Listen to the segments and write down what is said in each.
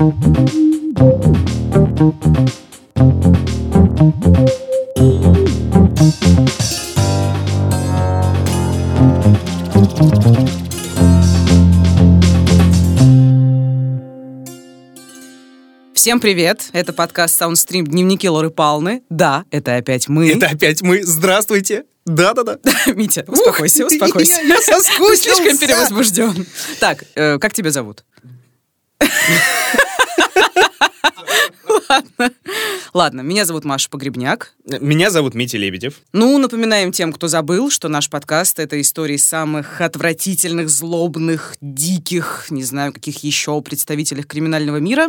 Всем привет! Это подкаст Soundstream «Дневники Лоры Палны». Да, это опять мы. Это опять мы. Здравствуйте. Да-да-да. Митя, успокойся, Ух, успокойся. Я, я соскучился. Ты слишком перевозбужден. Так, э, как тебя зовут? Ладно. Ладно, меня зовут Маша Погребняк. Меня зовут Митя Лебедев. Ну, напоминаем тем, кто забыл, что наш подкаст — это истории самых отвратительных, злобных, диких, не знаю, каких еще представителей криминального мира,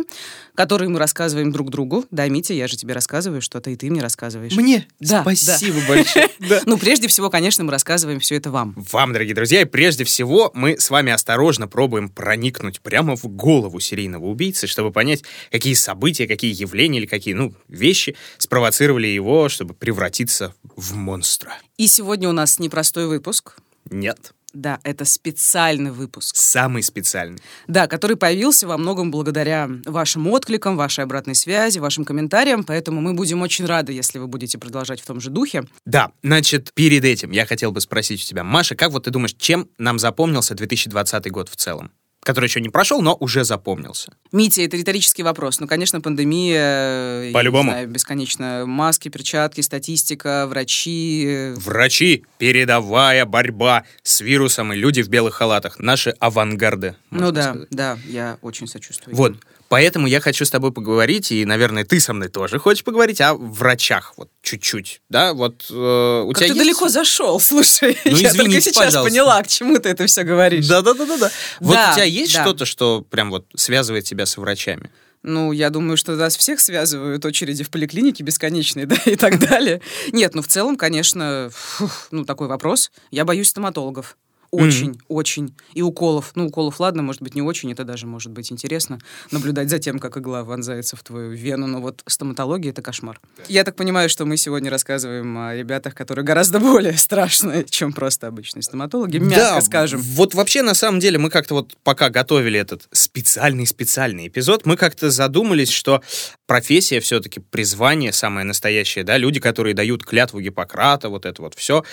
которые мы рассказываем друг другу. Да, Митя, я же тебе рассказываю что-то, и ты мне рассказываешь. Мне? Да, Спасибо большое. Да. Ну, прежде всего, конечно, мы рассказываем все это вам. Вам, дорогие друзья, и прежде всего мы с вами осторожно пробуем проникнуть прямо в голову серийного убийцы, чтобы понять, какие события, какие явления или какие, ну, вещи спровоцировали его, чтобы превратиться в монстра. И сегодня у нас непростой выпуск. Нет. Да, это специальный выпуск. Самый специальный. Да, который появился во многом благодаря вашим откликам, вашей обратной связи, вашим комментариям, поэтому мы будем очень рады, если вы будете продолжать в том же духе. Да, значит, перед этим я хотел бы спросить у тебя, Маша, как вот ты думаешь, чем нам запомнился 2020 год в целом? Который еще не прошел, но уже запомнился. Митя, это риторический вопрос. Ну, конечно, пандемия, я По-любому. не знаю, бесконечно маски, перчатки, статистика, врачи. э, Врачи, передовая борьба с вирусом и люди в белых халатах. Наши авангарды. Ну да, сказать. да, я очень сочувствую. Вот, поэтому я хочу с тобой поговорить, и, наверное, ты со мной тоже хочешь поговорить о врачах, вот чуть-чуть, да, вот э, у Как тебя ты есть... далеко зашел, слушай. Ну, я только извините, сейчас пожалуйста. поняла, к чему ты это все говоришь. Да-да-да-да. Вот Да, у тебя есть да. что-то, что прям вот связывает тебя с врачами? Ну, я думаю, что нас всех связывают очереди в поликлинике бесконечные, да, и так далее. Нет, ну, в целом, конечно, фух, ну, такой вопрос. Я боюсь стоматологов. Очень, очень. И уколов. Ну, уколов, ладно, может быть, не очень. Это даже может быть интересно. Наблюдать за тем, как игла вонзается в твою вену. Но вот стоматология — это кошмар. Я так понимаю, что мы сегодня рассказываем о ребятах, которые гораздо более страшные, чем просто обычные стоматологи. Мягко Да, скажем. Вот вообще, на самом деле, мы как-то вот пока готовили этот специальный-специальный эпизод, мы как-то задумались, что профессия все-таки призвание самое настоящее, да, люди, которые дают клятву Гиппократа, вот это вот все.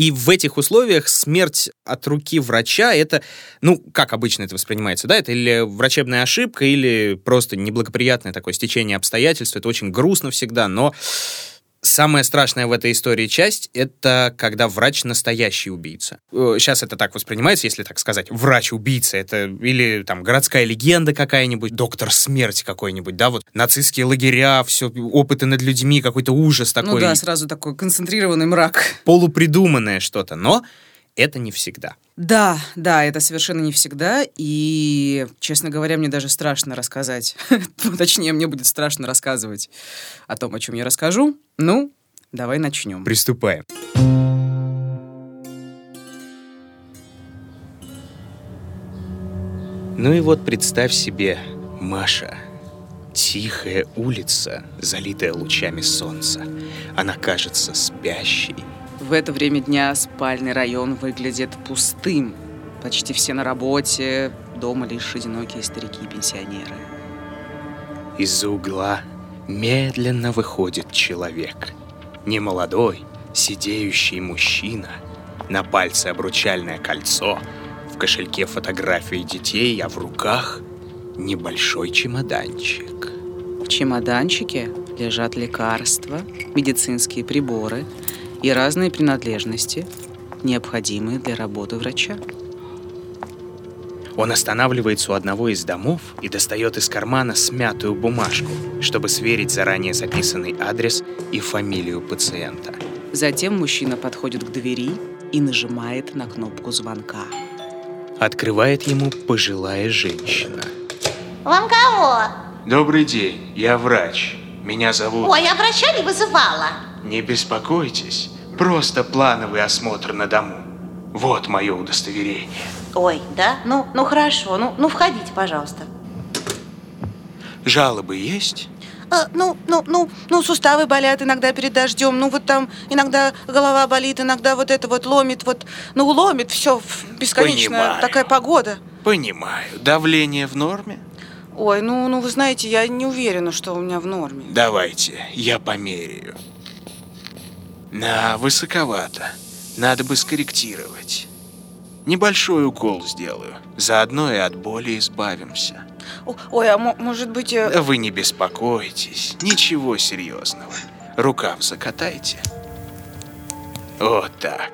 И в этих условиях смерть от руки врача, это, ну, как обычно это воспринимается, да, это или врачебная ошибка, или просто неблагоприятное такое стечение обстоятельств, это очень грустно всегда, но Самая страшная в этой истории часть — это когда врач настоящий убийца. Сейчас это так воспринимается, если так сказать. Врач-убийца — это или там городская легенда какая-нибудь, доктор смерти какой-нибудь, да, вот нацистские лагеря, все опыты над людьми, какой-то ужас такой. Ну да, сразу такой концентрированный мрак. Полупридуманное что-то, но это не всегда. Да, да, это совершенно не всегда. И, честно говоря, мне даже страшно рассказать. Точнее, мне будет страшно рассказывать о том, о чем я расскажу. Ну, давай начнем. Приступаем. Ну и вот представь себе, Маша. Тихая улица, залитая лучами солнца. Она кажется спящей. В это время дня спальный район выглядит пустым. Почти все на работе, дома лишь одинокие старики и пенсионеры. Из-за угла медленно выходит человек. Немолодой, сидеющий мужчина. На пальце обручальное кольцо, в кошельке фотографии детей, а в руках небольшой чемоданчик. В чемоданчике лежат лекарства, медицинские приборы и разные принадлежности, необходимые для работы врача. Он останавливается у одного из домов и достает из кармана смятую бумажку, чтобы сверить заранее записанный адрес и фамилию пациента. Затем мужчина подходит к двери и нажимает на кнопку звонка. Открывает ему пожилая женщина. Вам кого? Добрый день, я врач. Меня зовут... Ой, я врача не вызывала. Не беспокойтесь, просто плановый осмотр на дому. Вот мое удостоверение. Ой, да? Ну, ну хорошо, ну, ну входите, пожалуйста. Жалобы есть? А, ну, ну, ну, ну, суставы болят иногда перед дождем, ну вот там иногда голова болит, иногда вот это вот ломит, вот, ну ломит все бесконечно Понимаю. такая погода. Понимаю. Давление в норме? Ой, ну, ну вы знаете, я не уверена, что у меня в норме. Давайте, я померяю. На, высоковато. Надо бы скорректировать. Небольшой укол сделаю. Заодно и от боли избавимся. Ой, а мо- может быть... э, Да вы не беспокойтесь. Ничего серьезного. Рукав закатайте. Вот так.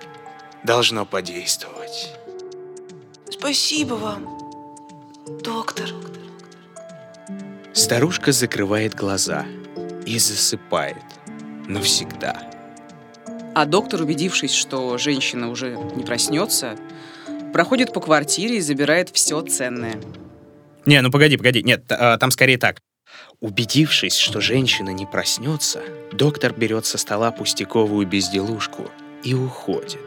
Должно подействовать. Спасибо вам, доктор. Старушка закрывает глаза и засыпает. Навсегда. А доктор, убедившись, что женщина уже не проснется, проходит по квартире и забирает все ценное. Не, ну погоди, погоди. Нет, а, там скорее так. Убедившись, что женщина не проснется, доктор берет со стола пустяковую безделушку и уходит.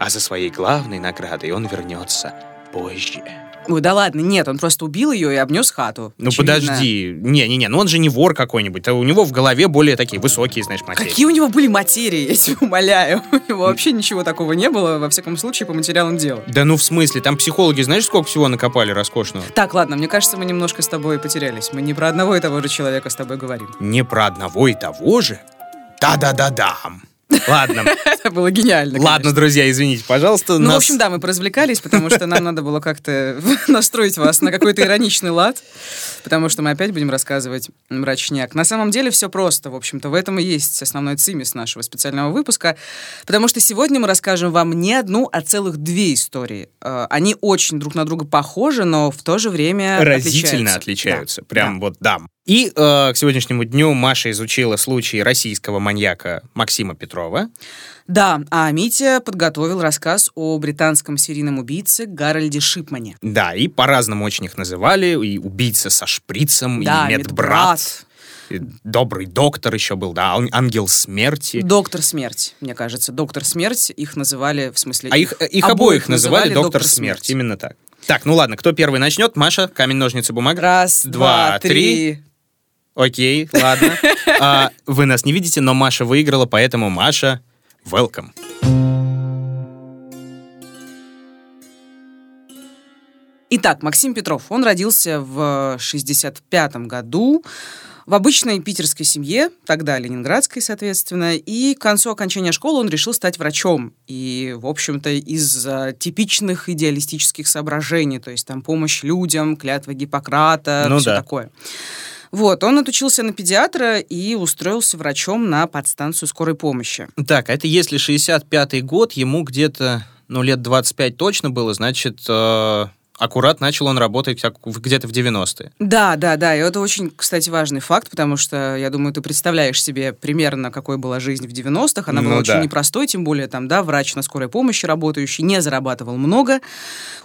А за своей главной наградой он вернется позже. Ой, да ладно, нет, он просто убил ее и обнес хату. Ну Очевидно. подожди, не-не-не, ну он же не вор какой-нибудь, а у него в голове более такие высокие, знаешь, материи. Какие у него были материи, я тебя умоляю. У него вообще ничего такого не было, во всяком случае, по материалам дела. Да ну в смысле, там психологи, знаешь, сколько всего накопали роскошного? Так, ладно, мне кажется, мы немножко с тобой потерялись. Мы не про одного и того же человека с тобой говорим. Не про одного и того же? Да-да-да-да. Ладно, Это было гениально. ладно, конечно. друзья, извините, пожалуйста. Ну, в нас- общем, да, мы поразвлекались, потому что нам надо было как-то настроить вас на какой-то ироничный лад, потому что мы опять будем рассказывать мрачняк. На самом деле все просто, в общем-то, в этом и есть основной цимис нашего специального выпуска, потому что сегодня мы расскажем вам не одну, а целых две истории. Э, Они очень друг на друга похожи, но в то же время разительно отличаются. отличаются. Да, Прям да. вот да. И э, к сегодняшнему дню Маша изучила случай российского маньяка Максима Петрова. Да, а Митя подготовил рассказ о британском серийном убийце Гарольде Шипмане. Да, и по-разному очень их называли. И убийца со шприцем, Да, и медбрат. и добрый доктор еще был, да, ан- ангел смерти. Доктор смерть, мне кажется. Доктор смерть их называли, в смысле... А их, их обоих, называли доктор смерть. Именно так. Так, ну ладно, кто первый начнет? Маша, камень, ножницы, бумага. Раз, два, три. Окей, ладно. А, вы нас не видите, но Маша выиграла, поэтому Маша, welcome. Итак, Максим Петров, он родился в 65 году в обычной питерской семье, тогда ленинградской, соответственно, и к концу окончания школы он решил стать врачом. И, в общем-то, из а, типичных идеалистических соображений, то есть там помощь людям, клятва Гиппократа, Ну все да. такое. Вот, он отучился на педиатра и устроился врачом на подстанцию скорой помощи. Так, а это если 65-й год, ему где-то, ну, лет 25 точно было, значит, э, аккурат начал он работать где-то в 90-е. Да, да, да, и это очень, кстати, важный факт, потому что, я думаю, ты представляешь себе примерно, какой была жизнь в 90-х. Она была Ну очень да. непростой, тем более там, да, врач на скорой помощи работающий, не зарабатывал много.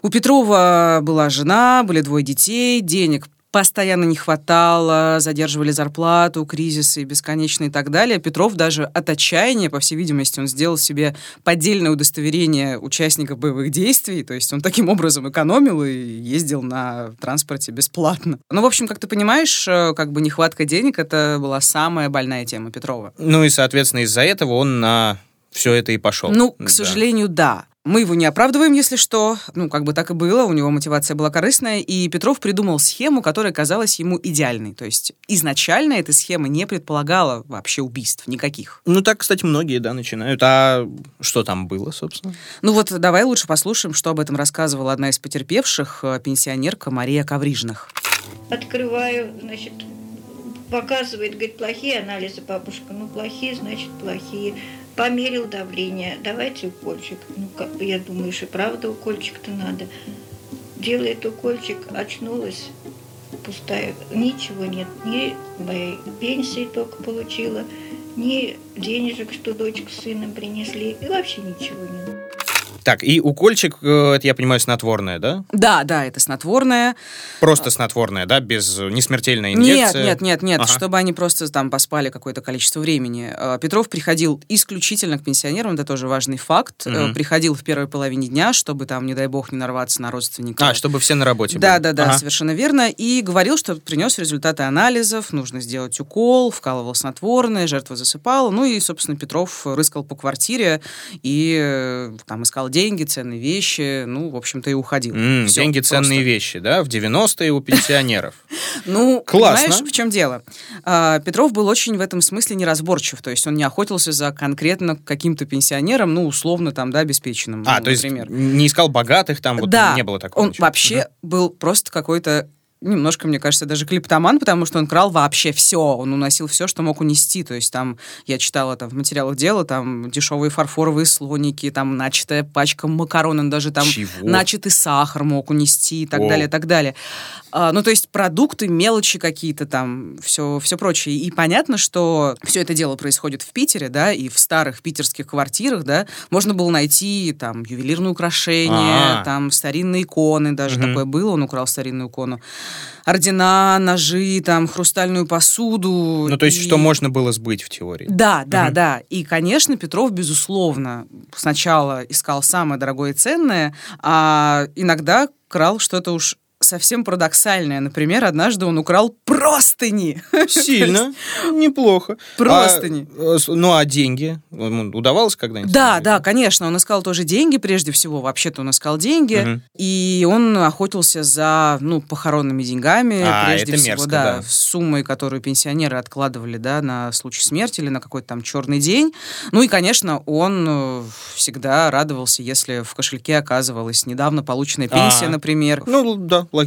У Петрова была жена, были двое детей, денег постоянно не хватало, задерживали зарплату, кризисы бесконечные и так далее. Петров даже от отчаяния, по всей видимости, он сделал себе поддельное удостоверение участника боевых действий, то есть он таким образом экономил и ездил на транспорте бесплатно. Ну, в общем, как ты понимаешь, э, как бы нехватка денег это была самая больная тема Петрова. Ну и, соответственно, из-за этого он на все это и пошел. Ну, к Да. сожалению, да. Мы его не оправдываем, если что. Ну, как бы так и было, у него мотивация была корыстная, и Петров придумал схему, которая казалась ему идеальной. То есть изначально эта схема не предполагала вообще убийств никаких. Ну, так, кстати, многие, да, начинают. А что там было, собственно? Ну вот давай лучше послушаем, что об этом рассказывала одна из потерпевших, э, пенсионерка Мария Коврижных. Открываю, значит, показывает, говорит, плохие анализы, бабушка. Ну, плохие, значит, плохие. Померил давление, давайте укольчик. Ну, как я думаю, что правда укольчик-то надо. Делает укольчик, очнулась, пустая. Ничего нет, ни моей пенсии только получила, ни денежек, что дочка с сыном принесли, и вообще ничего нет. Так, и укольчик, э, это, я понимаю, снотворное, да? Да, да, это снотворное. Просто снотворное, да? Без э, несмертельной Нет, инъекции? нет, нет, нет, Ага. чтобы они просто там поспали какое-то количество времени. Э, Петров приходил исключительно к пенсионерам, это тоже важный факт. Мгм. Приходил в первой половине дня, чтобы там, не дай бог, не нарваться на родственника. А, чтобы все на работе Да, были. да, да, Ага. совершенно верно. И говорил, что принес результаты анализов, нужно сделать укол, вкалывал снотворное, жертва засыпала. Ну и, собственно, Петров рыскал по квартире и там искал деньги, ценные вещи, ну, в общем-то, и уходил. М, Всё, деньги просто. ценные вещи, да? В 90-е у пенсионеров. Ну, Классно. понимаешь, в чем дело? А, Петров был очень в этом смысле неразборчив, то есть он не охотился за конкретно каким-то пенсионером, ну, условно, там, да, обеспеченным, А, ну, то есть не искал богатых, там вот не было такого. он вообще был просто какой-то немножко, мне кажется, даже клиптоман, потому что он крал вообще все, он уносил все, что мог унести, то есть там, я читала там в материалах дела, там дешевые фарфоровые слоники, там начатая пачка макарон, он даже там Чего? начатый сахар мог унести и так О. далее, и так далее. А, ну, то есть продукты, мелочи какие-то там, все, все прочее. И понятно, что все это дело происходит в Питере, да, и в старых питерских квартирах, да, можно было найти там ювелирные украшения, А. там старинные иконы, даже Мгм. такое было, он украл старинную икону. Ордена, ножи, там, хрустальную посуду. Ну, то есть, И- что можно было сбыть в теории. да, да, Мгм. да. И, конечно, Петров, безусловно, сначала искал самое дорогое и ценное, а иногда крал что-то уж совсем парадоксальное. Например, однажды он украл простыни. Сильно, неплохо. Простыни. А, э, с- ну, а деньги? Ему удавалось когда-нибудь? Да, да, конечно, он искал тоже деньги прежде всего. Вообще-то он искал деньги, и он охотился за, ну, похоронными деньгами, А, прежде всего, мерзко, да, да. суммой, которую пенсионеры откладывали, да, на случай смерти или на какой-то там черный день. Ну и, конечно, он э, всегда радовался, если в кошельке оказывалась недавно полученная пенсия, А. например. Ну, да, логично.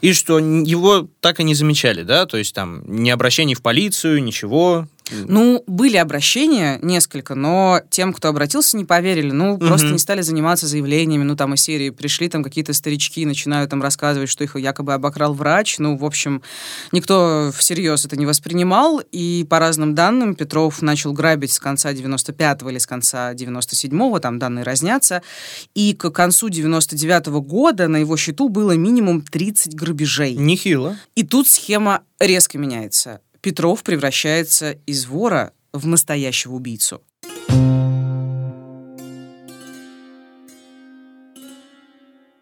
И что, его так и не замечали, да? То есть там ни обращений в полицию, ничего. Ну, были обращения несколько, но тем, кто обратился, не поверили. Ну, просто Мгм. не стали заниматься заявлениями, ну, там, из серии пришли там какие-то старички, начинают там рассказывать, что их якобы обокрал врач. Ну, в общем, никто всерьез это не воспринимал, и по разным данным Петров начал грабить с конца 95-го или с конца 97-го, там данные разнятся, и к концу 99-го года на его счету было минимум 30 грабежей. Нехило. И тут схема резко меняется. Петров превращается из вора в настоящего убийцу.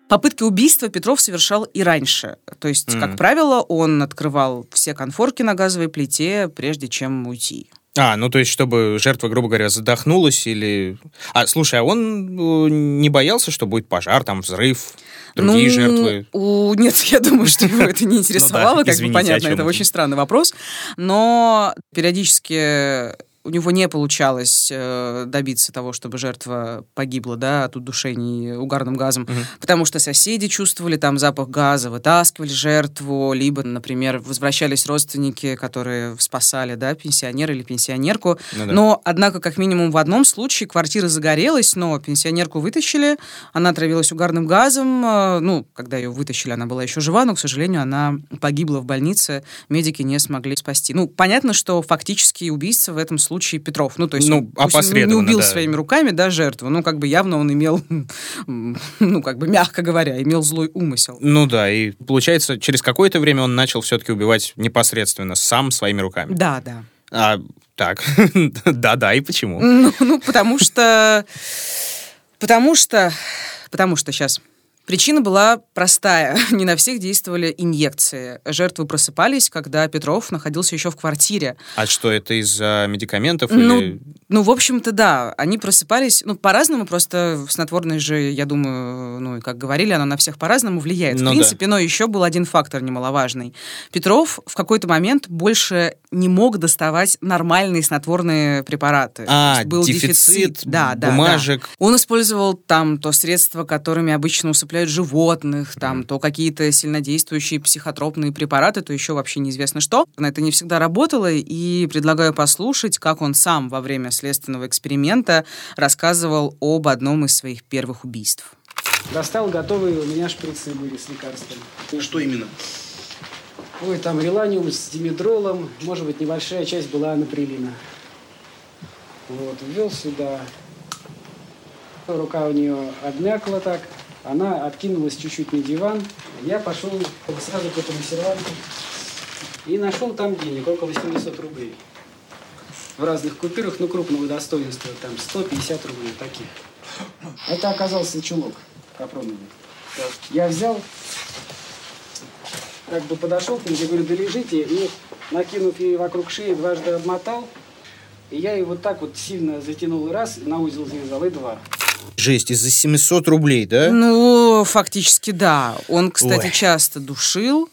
Попытки убийства Петров совершал и раньше. То есть, Мгм. как правило, он открывал все конфорки на газовой плите, прежде чем уйти. А, ну то есть, чтобы жертва, грубо говоря, задохнулась или... А, слушай, а он э, не боялся, что будет пожар, там, взрыв, другие Ну, жертвы? у- Нет, я думаю, что его это не интересовало, как бы понятно, это? очень странный вопрос. Но периодически у него не получалось э, добиться того, чтобы жертва погибла, да, от удушений угарным газом, Мгм. потому что соседи чувствовали там запах газа, вытаскивали жертву, либо, например, возвращались родственники, которые спасали, да, пенсионера или пенсионерку. Ну да. Но, однако, как минимум в одном случае квартира загорелась, но пенсионерку вытащили, она отравилась угарным газом. э, Ну, когда ее вытащили, она была еще жива, но, к сожалению, она погибла в больнице, медики не смогли спасти. Ну, понятно, что фактически убийца в этом случае Петров. Ну, то есть, Ну, он не опосредованно, убил да. своими руками, да, жертву, ну, как бы явно он имел, ну, как бы, мягко говоря, имел злой умысел. Ну да, и получается, через какое-то время он начал все-таки убивать непосредственно сам своими руками. Да, да. А, так, да-да, и почему? Ну, ну, потому что... Потому что... Потому что сейчас... Причина была простая. Не на всех действовали инъекции. Жертвы просыпались, когда Петров находился еще в квартире. А что, это из-за медикаментов Ну, или... Ну, в общем-то, да. Они просыпались, ну, по-разному, просто снотворное же, я думаю, ну, и как говорили, оно на всех по-разному влияет. Ну в да. принципе, но еще был один фактор немаловажный. Петров в какой-то момент больше не мог доставать нормальные снотворные препараты. А, был дефицит Да, да, да. бумажек. Он использовал там то средства, которыми обычно усыпляют животных, там то какие-то сильнодействующие психотропные препараты, то еще вообще неизвестно что. Но это не всегда работало, и предлагаю послушать, как он сам во время следственного эксперимента рассказывал об одном из своих первых убийств. Достал готовые у меня шприцы были с лекарствами. Ну что именно? Ой, там реланиум с димедролом, может быть, небольшая часть была анаприлина. Вот, ввел сюда. Рука у нее обмякла так. Она откинулась чуть-чуть на диван. Я пошел сразу к этому серванту и нашел там денег, около 700 рублей. В разных купюрах, ну, крупного достоинства, там 150 рублей таких. Это оказался чулок капроновый. Я взял, как бы подошел к ним, я говорю, да лежите, и накинув ей вокруг шеи, дважды обмотал, и я ее вот так вот сильно затянул раз, на узел завязал, и два. Жесть, из-за 700 рублей, да? Ну, фактически да. Он, кстати, Ой. часто душил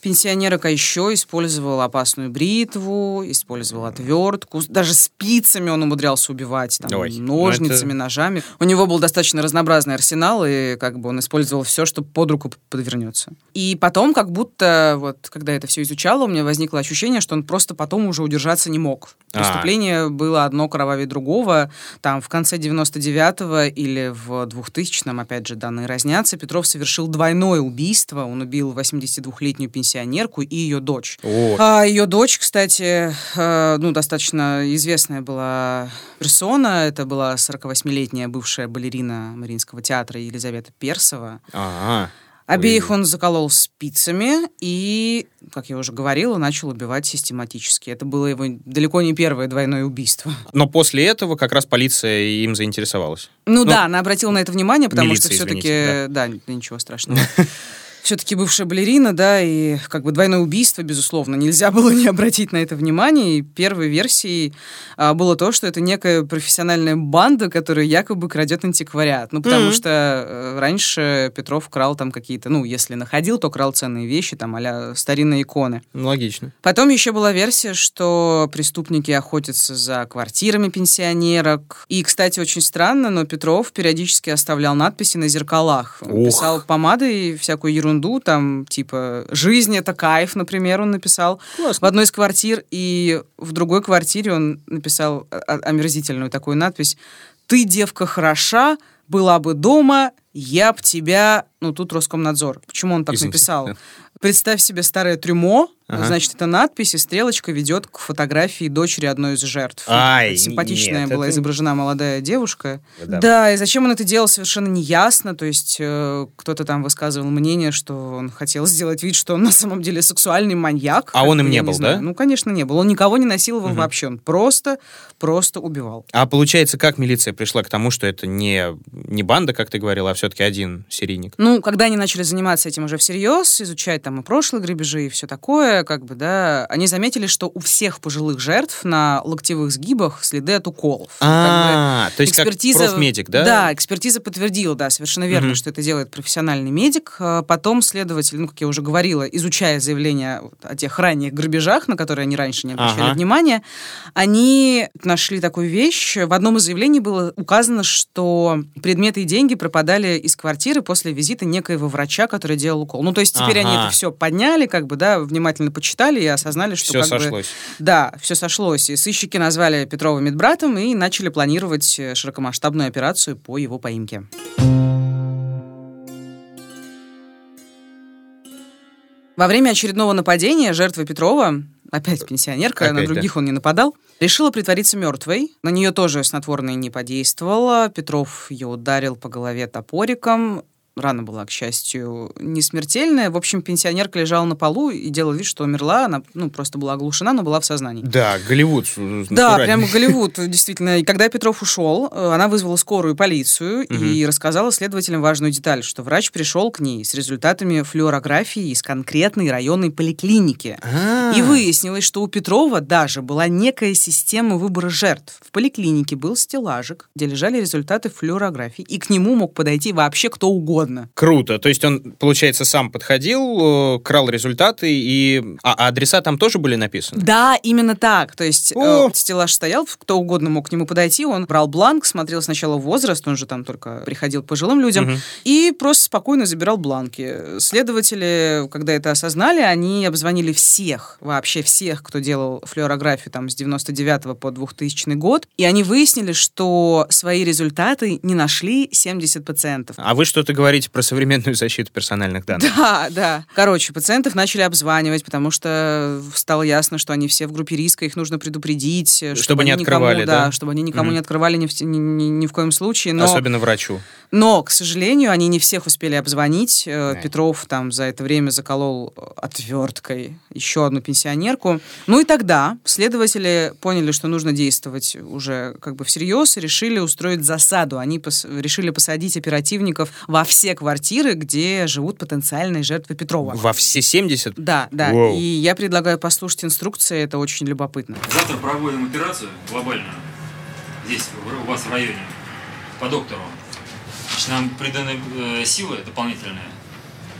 пенсионерок, а еще использовал опасную бритву, использовал отвертку, даже спицами он умудрялся убивать, там, Ой, ну ножницами, это- ножами. У него был достаточно разнообразный арсенал, и как бы он использовал все, что под руку подвернется. И потом, как будто, вот, когда это все изучала, у меня возникло ощущение, что он просто потом уже удержаться не мог. А. Преступление было одно кровавее другого. Там в конце 99-го или в 2000-м, опять же, данные разнятся, Петров совершил двойное убийство. Он убил 82-летнюю пенсионерку и ее дочь. О, А ее дочь, кстати, э, ну, достаточно известная была персона. Это была 48-летняя бывшая балерина Мариинского театра Елизавета Персова. ага. Обеих он заколол спицами и, как я уже говорила, начал убивать систематически. Это было его далеко не первое двойное убийство. Но после этого как раз полиция им заинтересовалась. Ну, да, она обратила на это внимание, потому милиция, что все-таки... извините, Да, ничего страшного. Все-таки бывшая балерина, да, и как бы двойное убийство, безусловно, нельзя было не обратить на это внимание. И первой версией а, было то, что это некая профессиональная банда, которая якобы крадет антиквариат. Ну, потому Мгм. что э, раньше Петров крал там какие-то, ну, если находил, то крал ценные вещи, там, а старинные иконы. Ну, логично. Потом еще была версия, что преступники охотятся за квартирами пенсионерок. И, кстати, очень странно, но Петров периодически оставлял надписи на зеркалах. Он Ух. Писал помадой всякую ерунду, там, типа «Жизнь — это кайф», например, он написал в одной из квартир. И в другой квартире он написал омерзительную такую надпись «Ты, девка, хороша, была бы дома, я б тебя...» Ну, тут Роскомнадзор. Почему он так Извините. написал? Представь себе старое трюмо, Ага. значит, это надпись, и стрелочка ведет к фотографии дочери одной из жертв. Ай, Симпатичная нет, была это- изображена молодая девушка. Да. Да. и зачем он это делал, совершенно неясно. То есть э, кто-то там высказывал мнение, что он хотел сделать вид, что он на самом деле сексуальный маньяк. А он им не был, знаю. да? Ну, конечно, не был. Он никого не насиловал вообще. Он просто, просто убивал. А получается, как милиция пришла к тому, что это не, не банда, как ты говорил, а все-таки один серийник? Ну, когда они начали заниматься этим уже всерьез, изучать там и прошлые грабежи, и все такое, как бы, да, они заметили, что у всех пожилых жертв на локтевых сгибах следы от уколов. Как бы А, то есть как профмедик, да? Да, экспертиза подтвердила, да, совершенно верно, что это делает профессиональный медик. А Потом следователь, ну, как я уже говорила, изучая заявления о тех ранних грабежах, на которые они раньше не обращали Ага. внимания, они нашли такую вещь. В одном из заявлений было указано, что предметы и деньги пропадали из квартиры после визита некоего врача, который делал укол. Ну, то есть теперь они это все подняли, как бы, да, внимательно почитали и осознали, что Все как бы, сошлось. да, все сошлось. И сыщики назвали Петрова медбратом и начали планировать э, широкомасштабную операцию по его поимке. Во время очередного нападения жертва Петрова, опять пенсионерка, на Опять, да. других он не нападал, решила притвориться мертвой. На нее тоже снотворное не подействовало. Петров ее ударил по голове топориком. Рана была, к счастью, не смертельная. В общем, пенсионерка лежала на полу и делала вид, что умерла. Она ну, просто была оглушена, но была в сознании. Да, Голливуд. Да, натурально. прям Голливуд, действительно. И когда Петров ушел, э, она вызвала скорую полицию Мгм. и рассказала следователям важную деталь, что врач пришел к ней с результатами флюорографии из конкретной районной поликлиники. А. И выяснилось, что у Петрова даже была некая система выбора жертв. В поликлинике был стеллажик, где лежали результаты флюорографии, и к нему мог подойти вообще кто угодно. Круто. То есть он, получается, сам подходил, э, крал результаты, и... А а адреса там тоже были написаны? Да, именно так. То есть О! э, стеллаж стоял, кто угодно мог к нему подойти, он брал бланк, смотрел сначала возраст, он же там только приходил к пожилым людям, Мгм. и просто спокойно забирал бланки. Следователи, когда это осознали, они обзвонили всех, вообще всех, кто делал флюорографию там с 99 по 2000 год, и они выяснили, что свои результаты не нашли 70 пациентов. А вы что-то говорите про современную защиту персональных данных. Да, да. Короче, пациентов начали обзванивать, потому что стало ясно, что они все в группе риска, их нужно предупредить. э, Чтобы не они никому- открывали, да? чтобы они никому Мгм. не открывали ни в, ни- ни- ни в коем случае. Но, Особенно врачу. Но, к сожалению, они не всех успели обзвонить. Э, Да. Петров там за это время заколол э, отверткой еще одну пенсионерку. Ну и тогда следователи поняли, что нужно действовать уже как бы всерьез, и решили устроить засаду. Они пос- решили посадить оперативников во все квартиры, где живут потенциальные жертвы Петрова. Во все 70? Да, да. Воу. И я предлагаю послушать инструкции, это очень любопытно. Завтра проводим операцию глобальную здесь, у вас в районе, по доктору. Нам приданы э, силы дополнительные.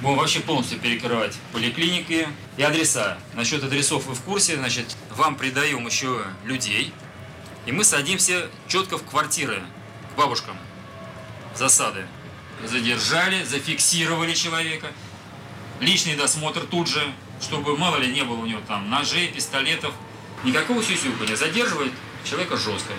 Будем вообще полностью перекрывать поликлиники и адреса. Насчет адресов вы в курсе. Значит, вам придаем еще людей. И мы садимся четко в квартиры к бабушкам. Засады. Задержали, зафиксировали человека. Личный досмотр тут же, чтобы мало ли не было у него там ножей, пистолетов. Никакого сюсюкания. Задерживает человека жестко.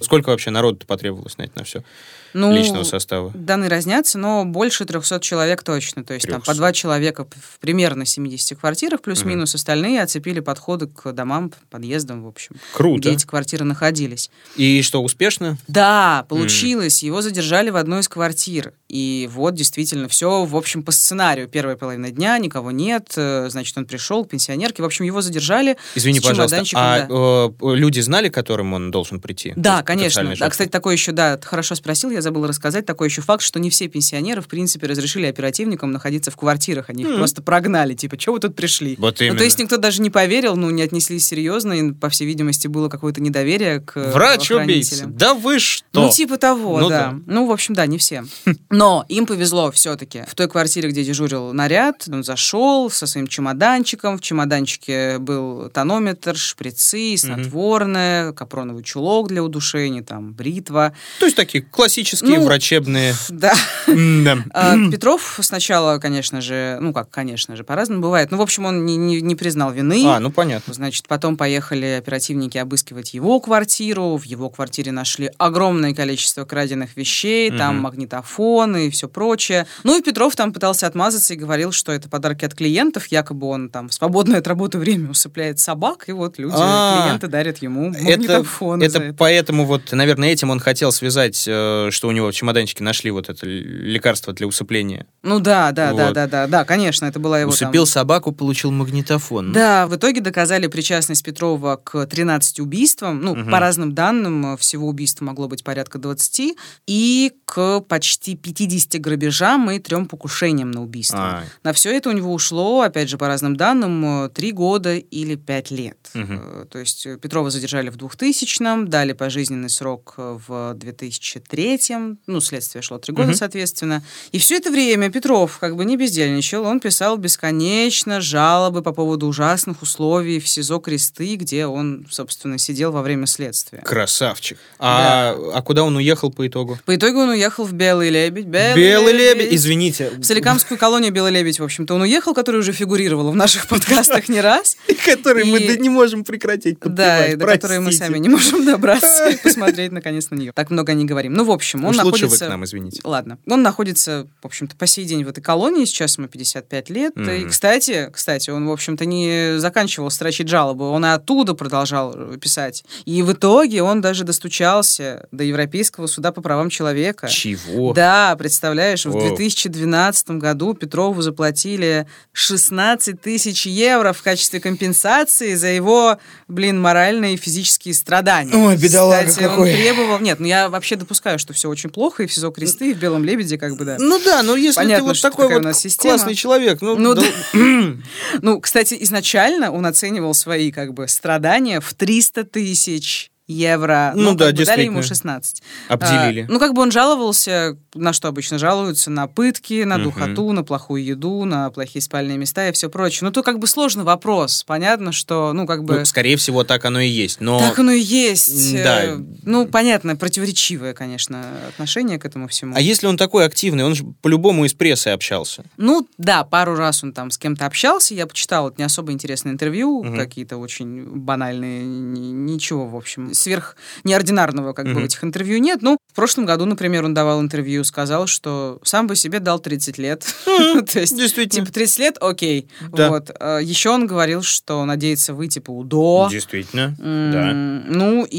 Сколько вообще народу потребовалось снять на все? Ну, личного состава? Данные разнятся, но больше 300 человек точно. То есть там 300. по два человека в примерно 70 квартирах, плюс-минус остальные оцепили подходы к домам, подъездам, в общем. Круто. Где эти квартиры находились. И что, успешно? Да, получилось. Его задержали в одной из квартир. И вот действительно все, в общем, по сценарию. Первая половина дня, никого нет. э, Значит, он пришел к пенсионерке. В общем, его задержали. Извини, пожалуйста, а да. э, люди знали, к которым он должен прийти? Да, конечно. А, кстати, такой еще, да, хорошо спросил, я забыла рассказать, такой еще факт, что не все пенсионеры, в принципе, разрешили оперативникам находиться в квартирах, они их просто прогнали, типа, что вы тут пришли? Вот Ну, именно. то есть никто даже не поверил, ну, не отнеслись серьезно, и, по всей видимости, было какое-то недоверие к Врач-убийца. правоохранителям. Да вы что? Ну, типа того, Ну да. да. Ну, в общем, да, не все. Но им повезло все-таки. В той квартире, где дежурил наряд, он зашел со своим чемоданчиком. В чемоданчике был тонометр, шприцы, снотворное, капроновый чулок для удушения, там, бритва. То есть такие классические Ну, врачебные... Да. Да. А, Петров сначала, конечно же, ну как, конечно же, по-разному бывает. Ну, в общем, он не, не- не признал вины. А, ну понятно. Значит, потом поехали оперативники обыскивать его квартиру. В его квартире нашли огромное количество краденных вещей, там Мгм. магнитофоны и все прочее. Ну и Петров там пытался отмазаться и говорил, что это подарки от клиентов. Якобы он там в свободное от работы время усыпляет собак, и вот люди, А, клиенты дарят ему магнитофоны это. поэтому вот, наверное, этим он хотел связать, э, что у него в чемоданчике нашли вот это лекарство для усыпления. Ну да, да, вот. да, да, да, да, конечно, это была его Усыпил там... собаку, получил магнитофон. Да, в итоге доказали причастность Петрова к 13 убийствам. Ну, угу. по разным данным, э, всего убийств могло быть порядка 20. И к почти 50 грабежам и трем покушениям на убийство. А. На все это у него ушло, опять же, по разным данным, э, 3 года или 5 лет. Угу. То есть Петрова задержали в 2000-м, дали пожизненный срок в 2003 совсем, ну, следствие шло три года, угу. соответственно. И все это время Петров как бы не бездельничал, он писал бесконечно жалобы по поводу ужасных условий в СИЗО Кресты, где он, собственно, сидел во время следствия. Красавчик. А, да. а куда он уехал по итогу? По итогу он уехал в Белый Лебедь. Белый, Белый Лебедь, Лебедь. извините. В Соликамскую колонию Белый Лебедь, в общем-то, он уехал, который уже фигурировал в наших подкастах не раз. И который мы не можем прекратить Да, и до которой мы сами не можем добраться и посмотреть наконец на нее. Так много не говорим. Ну, в общем, он Уж лучше вы находится... к нам, извините. Ладно. Он находится, в общем-то, по сей день в этой колонии. Сейчас ему 55 лет. И, Мгм. кстати, кстати, он, в общем-то, не заканчивал строчить жалобы. Он и оттуда продолжал э, писать. И в итоге он даже достучался до Европейского суда по правам человека. Чего? Да, представляешь, в Воу. 2012 году Петрову заплатили 16 тысяч евро в качестве компенсации за его, блин, моральные и физические страдания. Ой, бедолага Кстати, какой. он требовал... Нет, ну я вообще допускаю, что все очень плохо, и в СИЗО Кресты, и в Белом Лебеде, как бы, да. Ну да, ну если Понятно, ты вот такой вот у нас система. классный человек, ну, Ну да- Ну, кстати, изначально он оценивал свои, как бы, страдания в 300 тысяч евро. Ну Ну, да, бы дали ему действительно. 16. Обделили. А, ну, как бы он жаловался, на что обычно жалуются, на пытки, на духоту, на плохую еду, на плохие спальные места и все прочее. Ну, то как бы сложный вопрос. Понятно, что, ну, как бы... Ну, скорее всего, так оно и есть. Но Так оно и есть. М, да. Э, Ну, понятно, противоречивое, конечно, отношение к этому всему. А если он такой активный, он же по-любому из прессы общался. Ну, да, пару раз он там с кем-то общался, я почитала вот не особо интересные интервью, Мгм. какие-то очень банальные, ни- ничего, в общем, сверх неординарного как бы Мгм. в этих интервью нет. Ну, в прошлом году, например, он давал интервью, сказал, что сам бы себе дал 30 лет. То есть, Действительно. типа, 30 лет, окей. Да. Вот. А Еще он говорил, что надеется выйти по УДО. Действительно, да. Ну, и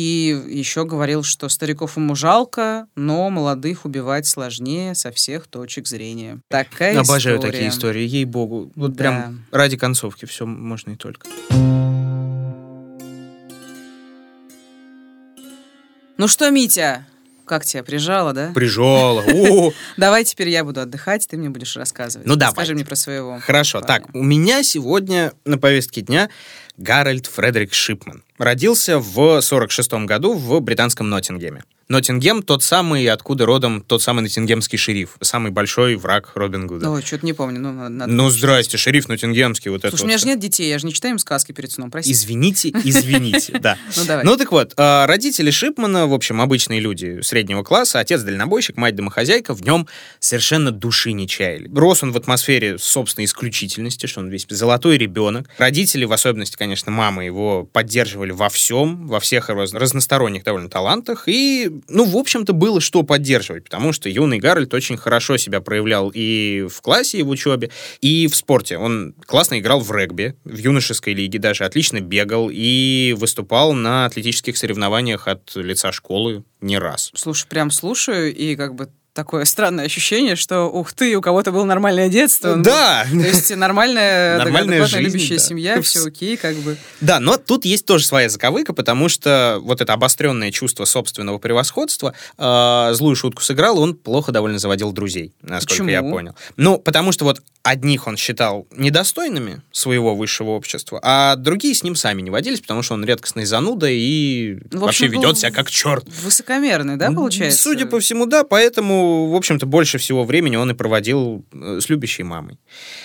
еще говорил, что стариков ему жалко, но молодых убивать сложнее со всех точек зрения. Такая Обожаю история. такие истории, ей-богу. Вот Да. прям ради концовки все можно и только. Ну что, Митя, как тебя прижало, да? Прижало. Давай теперь я буду отдыхать, ты мне будешь рассказывать. Ну, давай. Скажи мне про своего. Хорошо, парня. так, у меня сегодня на повестке дня Гарольд Фредерик Шипман. Родился в 46 году в британском Ноттингеме. Ноттингем тот самый, откуда родом тот самый ноттингемский шериф, самый большой враг Робин Гуда. Ой, что-то не помню. Ну, надо- Ну, здрасте, шериф Ноттингемский, вот это Слушай, у вот меня всё. же нет детей, я же не читаю им сказки перед сном, прости. Извините, извините, да. Ну, давай. Ну так вот, э, родители Шипмана, в общем, обычные люди среднего класса, отец дальнобойщик, мать домохозяйка, в нем совершенно души не чаяли. Рос он в атмосфере собственной исключительности, что он весь золотой ребенок. Родители, в особенности, конечно, мама его поддерживали во всем, во всех раз- разносторонних довольно талантах. И, ну, в общем-то, было что поддерживать, потому что юный Гарольд очень хорошо себя проявлял и в классе, и в учебе, и в спорте. Он классно играл в регби, в юношеской лиге даже, отлично бегал и выступал на атлетических соревнованиях от лица школы не раз. Слушай, прям слушаю, и как бы такое странное ощущение, что, ух ты, у кого-то было нормальное детство. Ну, Да! То есть нормальная, Нормальная жизнь, любящая да. семья, все окей, как бы. Да, но тут есть тоже своя заковыка, потому что вот это обостренное чувство собственного превосходства э, злую шутку сыграл, он плохо довольно заводил друзей, насколько я Почему? понял. Ну, потому что вот одних он считал недостойными своего высшего общества, а другие с ним сами не водились, потому что он редкостный зануда и Ну, в вообще общем, был ведет себя как черт. Высокомерный, да, получается? Судя по всему, да, поэтому, в общем-то, больше всего времени он и проводил э, с любящей мамой.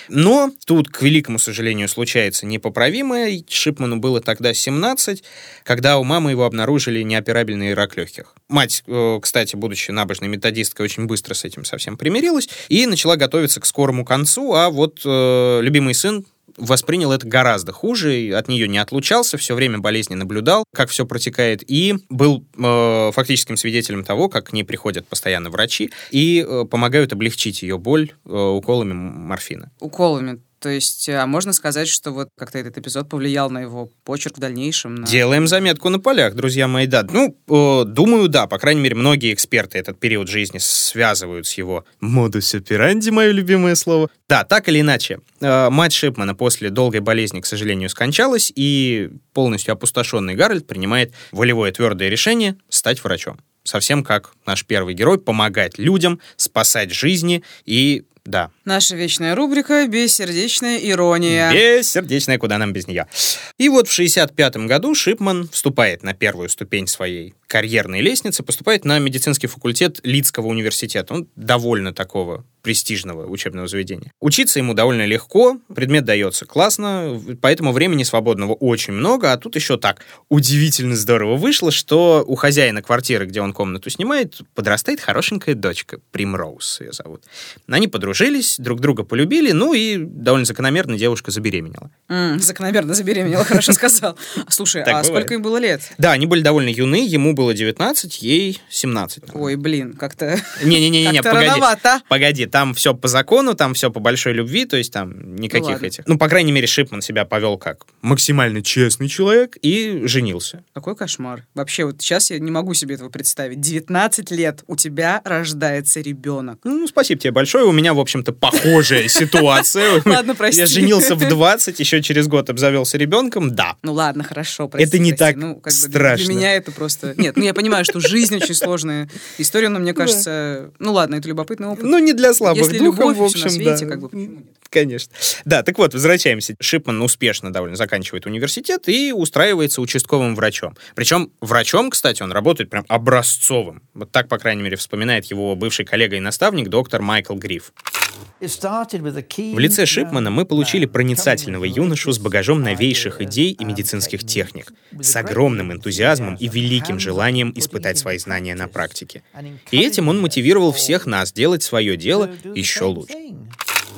Но тут, к великому сожалению, случается непоправимое. Шипману было тогда 17, когда у мамы его обнаружили неоперабельный рак легких. Мать, э, кстати, будучи набожной методисткой, очень быстро с этим совсем примирилась и начала готовиться к скорому концу, а вот э, любимый сын воспринял это гораздо хуже, от нее не отлучался, все время болезни наблюдал, как все протекает, и был э, фактическим свидетелем того, как к ней приходят постоянно врачи и э, помогают облегчить ее боль э, уколами морфина. Уколами. То есть, а можно сказать, что вот как-то этот эпизод повлиял на его почерк в дальнейшем? на- Делаем заметку на полях, друзья мои, да. Ну, э, думаю, да, по крайней мере, многие эксперты этот период жизни связывают с его модус операнди, мое любимое слово. Да, так или иначе, э, мать Шипмана после долгой болезни, к сожалению, скончалась, и полностью опустошенный Гарольд принимает волевое твердое решение стать врачом. Совсем как наш первый герой, помогать людям, спасать жизни и да, Наша вечная рубрика «Бессердечная ирония». Бессердечная, куда нам без нее. И вот в 65 году Шипман вступает на первую ступень своей карьерной лестницы, поступает на медицинский факультет Лидского университета. Он довольно такого престижного учебного заведения. Учиться ему довольно легко, предмет дается классно, поэтому времени свободного очень много, а тут еще так удивительно здорово вышло, что у хозяина квартиры, где он комнату снимает, подрастает хорошенькая дочка, Примроуз ее зовут. Они подружились, друг друга полюбили, ну и довольно закономерно девушка забеременела. М, закономерно забеременела, хорошо сказал. Слушай, а сколько им было лет? Да, они были довольно юны, ему было 19, ей 17. Ой, блин, как-то... Не-не-не, Как-то погоди. рановато. Погоди, там все по закону, там все по большой любви, то есть там никаких ладно. этих. Ну, по крайней мере, Шипман себя повел как максимально честный человек и женился. Какой кошмар. Вообще, вот сейчас я не могу себе этого представить. 19 лет, у тебя рождается ребенок. Ну, спасибо тебе большое. У меня, в общем-то, похожая ситуация. Ладно, прости. Я женился в 20, еще через год обзавелся ребенком, да. Ну ладно, хорошо, прости, Это не так ну, как страшно. Для меня это просто... Нет, ну я понимаю, что жизнь очень сложная история, но мне кажется... Ну ладно, это любопытный опыт. Ну, не для слабых Если духом, любовь в общем, на свете, да. как бы почему нет? Конечно. Да, так вот, возвращаемся. Шипман успешно довольно заканчивает университет и устраивается участковым врачом. Причем врачом, кстати, он работает прям образцовым. Вот так, по крайней мере, вспоминает его бывший коллега и наставник доктор Майкл Гриф. В лице Шипмана мы получили проницательного юношу с багажом новейших идей и медицинских техник, с огромным энтузиазмом и великим желанием испытать свои знания на практике. И этим он мотивировал всех нас делать свое дело еще лучше.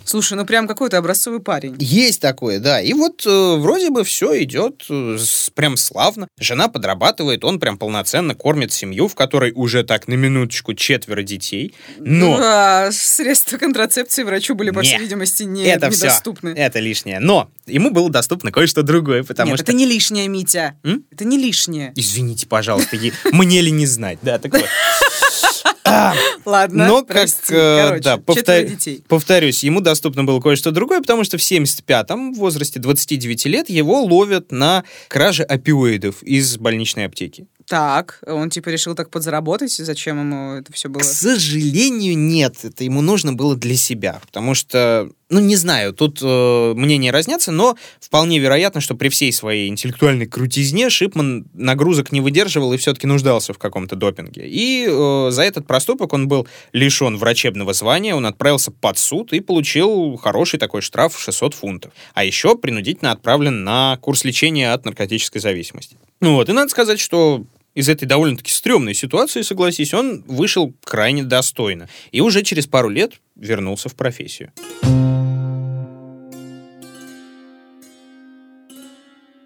Слушай, ну прям какой-то образцовый парень. Есть такое, да. И вот э, вроде бы все идет э, с- прям славно. Жена подрабатывает, он прям полноценно кормит семью, в которой уже так на минуточку четверо детей. Но А средства контрацепции врачу были, по всей видимости, не, это все, недоступны. это лишнее. Но ему было доступно кое-что другое, потому Нет, что... это не лишнее, Митя. М? Это не лишнее. Извините, пожалуйста, мне ли не знать? Да, так вот. Ладно, Но, как, э, Короче, да, повтор- детей. повторюсь, ему доступно было кое-что другое, потому что в 75-м, в возрасте 29 лет, его ловят на краже опиоидов из больничной аптеки. Так, он типа решил так подзаработать, зачем ему это все было? К сожалению, нет. Это ему нужно было для себя. Потому что, ну, не знаю, тут э, мнения разнятся, но вполне вероятно, что при всей своей интеллектуальной крутизне Шипман нагрузок не выдерживал и все-таки нуждался в каком-то допинге. И э, за этот проступок он был лишен врачебного звания, он отправился под суд и получил хороший такой штраф в 600 фунтов. А еще принудительно отправлен на курс лечения от наркотической зависимости. Ну вот, и надо сказать, что из этой довольно-таки стрёмной ситуации, согласись, он вышел крайне достойно. И уже через пару лет вернулся в профессию.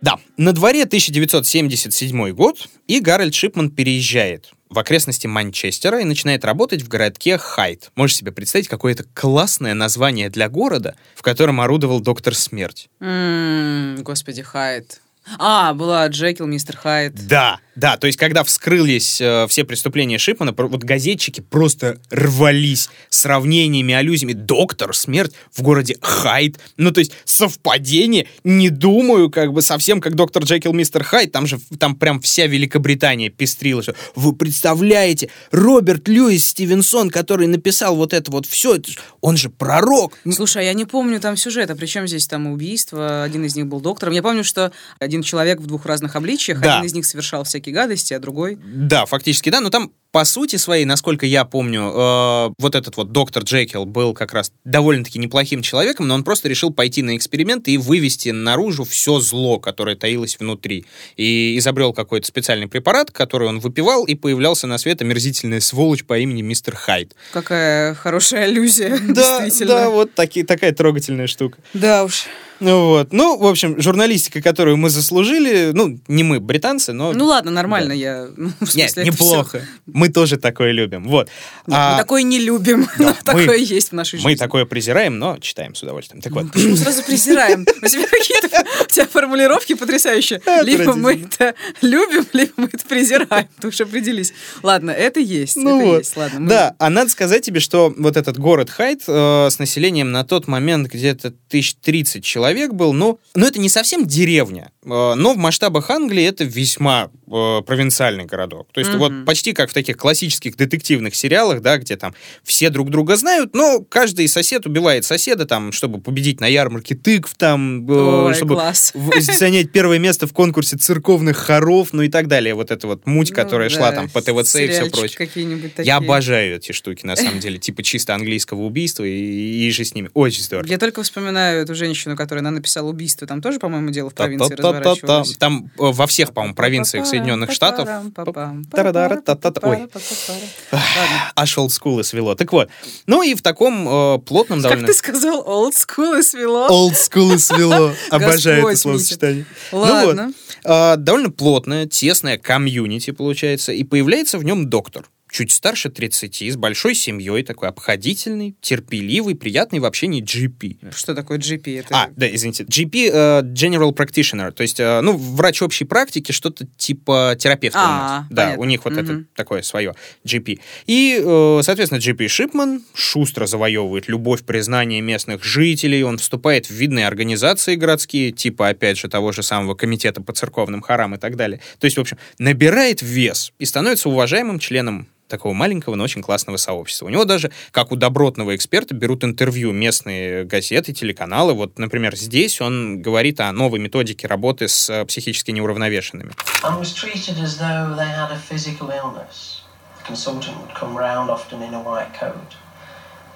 Да, на дворе 1977 год, и Гарольд Шипман переезжает в окрестности Манчестера и начинает работать в городке Хайт. Можешь себе представить, какое это классное название для города, в котором орудовал доктор Смерть. М, Господи, Хайд. А, была Джекил, мистер Хайд. Да, да, то есть когда вскрылись э, все преступления Шипмана, вот газетчики просто рвались сравнениями, аллюзиями. Доктор, смерть в городе Хайд. Ну, то есть совпадение, не думаю, как бы совсем как доктор Джекил, мистер Хайд. Там же, там прям вся Великобритания пестрила. Что, вы представляете, Роберт Льюис Стивенсон, который написал вот это вот все, это он же пророк. Слушай, я не помню там сюжета, причем здесь там убийство, один из них был доктором. Я помню, что один человек в двух разных обличиях, Да. один из них совершал всякие гадости, а другой... Да, фактически, да, но там по сути своей, насколько я помню, э, вот этот вот доктор Джекил был как раз довольно-таки неплохим человеком, но он просто решил пойти на эксперимент и вывести наружу все зло, которое таилось внутри. И изобрел какой-то специальный препарат, который он выпивал, и появлялся на свет омерзительная сволочь по имени мистер Хайд. Какая хорошая аллюзия, Да, действительно. да, вот таки, такая трогательная штука. Да уж. Ну вот. Ну, в общем, журналистика, которую мы заслужили, ну, не мы, британцы, но... Ну ладно, нормально, я... ну, в Нет, смысле, это неплохо. Мы тоже такое любим. Вот. Нет, А Мы такое не любим, но мы- такое есть в нашей жизни. мы такое презираем, но читаем с удовольствием. Так вот. Почему сразу презираем? У тебя какие-то у тебя формулировки потрясающие. Либо мы это любим, либо мы это презираем. Ты уж определись. Ладно, это есть. Ну это вот. есть. Ладно, мы- Да, а надо сказать тебе, что вот этот город Хайт э, с населением на тот момент где-то тысяч тридцать человек был, ну, ну это не совсем деревня, но в масштабах Англии это весьма э, провинциальный городок. То есть Мгм. вот почти как в таких классических детективных сериалах, да, где там все друг друга знают, но каждый сосед убивает соседа там, чтобы победить на ярмарке тыкв там, э, Ой, чтобы класс. в- занять первое место в конкурсе церковных хоров, ну и так далее. Вот эта вот муть, Ну которая да, шла там по ТВЦ и все прочее. Я обожаю эти штуки, на самом деле, типа чисто английского убийства и, и же с ними. Очень здорово. Я только вспоминаю эту женщину, которая она написала убийство. Там тоже, по-моему, дело в провинции Разворачивалось. Там э, во всех, по-моему, провинциях Соединенных Штатов. Ой. Аж и свело. Так вот, ну и в таком плотном Как довольно... ты сказал, old school и свело. И свело. Обожаю это словосочетание. Ладно. довольно плотное, тесное комьюнити получается, и появляется в нем доктор. Чуть старше 30, с большой семьей, такой обходительный, терпеливый, приятный в общении GP. Что такое GP? Это... А, да, извините. GP э, General Practitioner, то есть, э, ну, врач общей практики, что-то типа терапевта у А, нас. Да, понятно. у них вот это Мгм. такое свое GP. И, э, соответственно, GP Шипман шустро завоевывает любовь, признание местных жителей, он вступает в видные организации городские, типа, опять же, того же самого комитета по церковным хорам и так далее. То есть, в общем, набирает вес и становится уважаемым членом такого маленького, но очень классного сообщества. У него даже, как у добротного эксперта, берут интервью местные газеты, телеканалы. Вот, например, здесь он говорит о новой методике работы с э, психически неуравновешенными.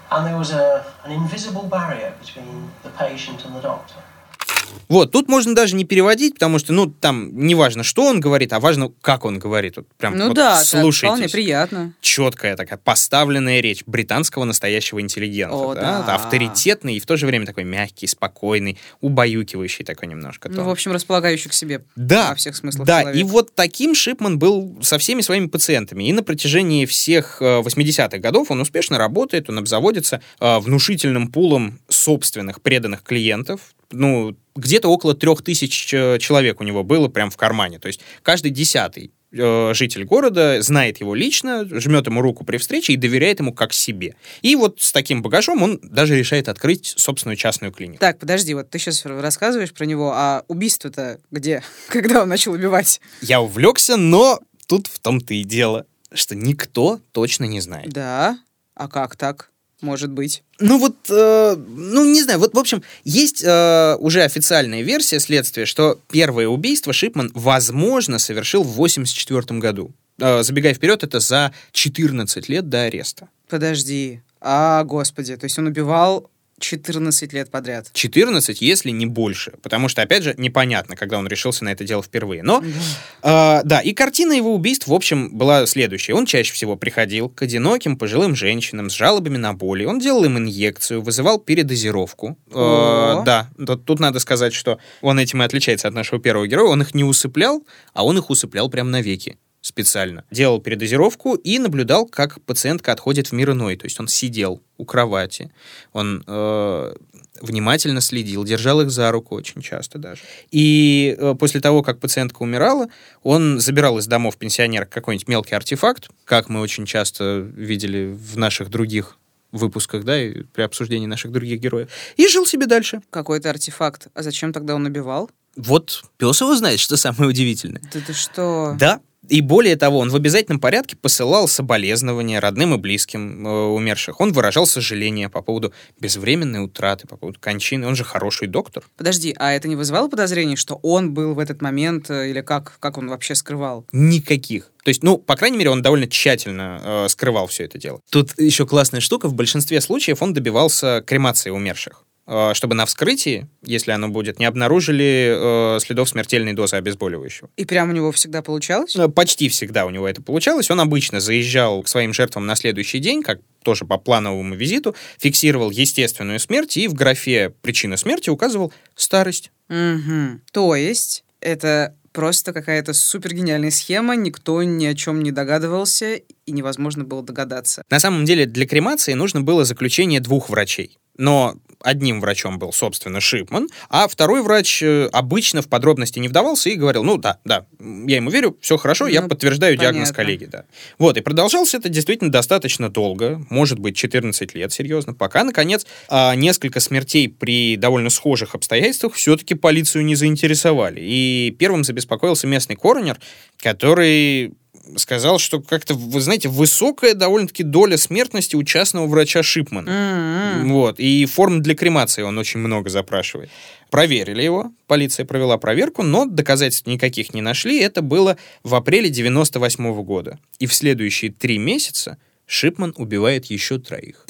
and there was a, an invisible barrier between the patient and the doctor. Вот, тут можно даже не переводить, потому что, ну, там не важно, что он говорит, а важно, как он говорит. Вот прям Ну вот да, так, слушайтесь. вполне приятно. четкая такая поставленная речь британского настоящего интеллигента. О, да? да. Авторитетный и в то же время такой мягкий, спокойный, убаюкивающий такой немножко. Ну, тон. в общем, располагающий к себе Да, во всех смыслах да, человек. и вот таким Шипман был со всеми своими пациентами. И на протяжении всех э, 80-х годов он успешно работает, он обзаводится э, внушительным пулом собственных преданных клиентов. Ну, где-то около трех тысяч э, человек у него было прям в кармане. То есть каждый десятый э, житель города знает его лично, жмет ему руку при встрече и доверяет ему как себе. И вот с таким багажом он даже решает открыть собственную частную клинику. Так, подожди, вот ты сейчас рассказываешь про него, а убийство-то где? Когда он начал убивать? Я увлекся, но тут в том-то и дело, что никто точно не знает. Да? А как так? Может быть. Ну вот, э, ну не знаю, вот в общем, есть э, уже официальная версия следствия, что первое убийство Шипман, возможно, совершил в 84 году. Э, забегая вперед, это за 14 лет до ареста. Подожди. А, господи, то есть он убивал 14 лет подряд. 14, если не больше. Потому что, опять же, непонятно, когда он решился на это дело впервые. Но, да, э, да и картина его убийств, в общем, была следующая. Он чаще всего приходил к одиноким пожилым женщинам с жалобами на боли. Он делал им инъекцию, вызывал передозировку. Э, да, тут, тут надо сказать, что он этим и отличается от нашего первого героя. Он их не усыплял, а он их усыплял прямо навеки специально. Делал передозировку и наблюдал, как пациентка отходит в мир иной. То есть он сидел у кровати, он э, внимательно следил, держал их за руку очень часто даже. И э, после того, как пациентка умирала, он забирал из домов пенсионерок какой-нибудь мелкий артефакт, как мы очень часто видели в наших других выпусках, да, и при обсуждении наших других героев, и жил себе дальше. Какой-то артефакт. А зачем тогда он убивал? Вот пес его знает, что самое удивительное. Да ты что? Да, и более того, он в обязательном порядке посылал соболезнования родным и близким э, умерших. Он выражал сожаление по поводу безвременной утраты, по поводу кончины. Он же хороший доктор. Подожди, а это не вызывало подозрений, что он был в этот момент, э, или как, как он вообще скрывал? Никаких. То есть, ну, по крайней мере, он довольно тщательно э, скрывал все это дело. Тут еще классная штука. В большинстве случаев он добивался кремации умерших. Э, чтобы на вскрытии, если оно будет, не обнаружили э, следов смертельной дозы обезболивающего. И прямо у него всегда получалось? Э, почти всегда у него это получалось. Он обычно заезжал к своим жертвам на следующий день, как тоже по плановому визиту, фиксировал естественную смерть и в графе «причина смерти» указывал старость. Угу. То есть это просто какая-то супер гениальная схема, никто ни о чем не догадывался и невозможно было догадаться. На самом деле для кремации нужно было заключение двух врачей. Но одним врачом был, собственно, Шипман, а второй врач э, обычно в подробности не вдавался и говорил, ну да, да, я ему верю, все хорошо, ну, я подтверждаю понятно. диагноз коллеги, да. Вот, и продолжался это действительно достаточно долго, может быть, 14 лет, серьезно, пока, наконец, а, несколько смертей при довольно схожих обстоятельствах все-таки полицию не заинтересовали. И первым забеспокоился местный коронер, который сказал, что как-то, вы знаете, высокая довольно-таки доля смертности у частного врача Шипмана. Mm-hmm. Вот. И форм для кремации он очень много запрашивает. Проверили его, полиция провела проверку, но доказательств никаких не нашли. Это было в апреле 98 -го года. И в следующие три месяца Шипман убивает еще троих.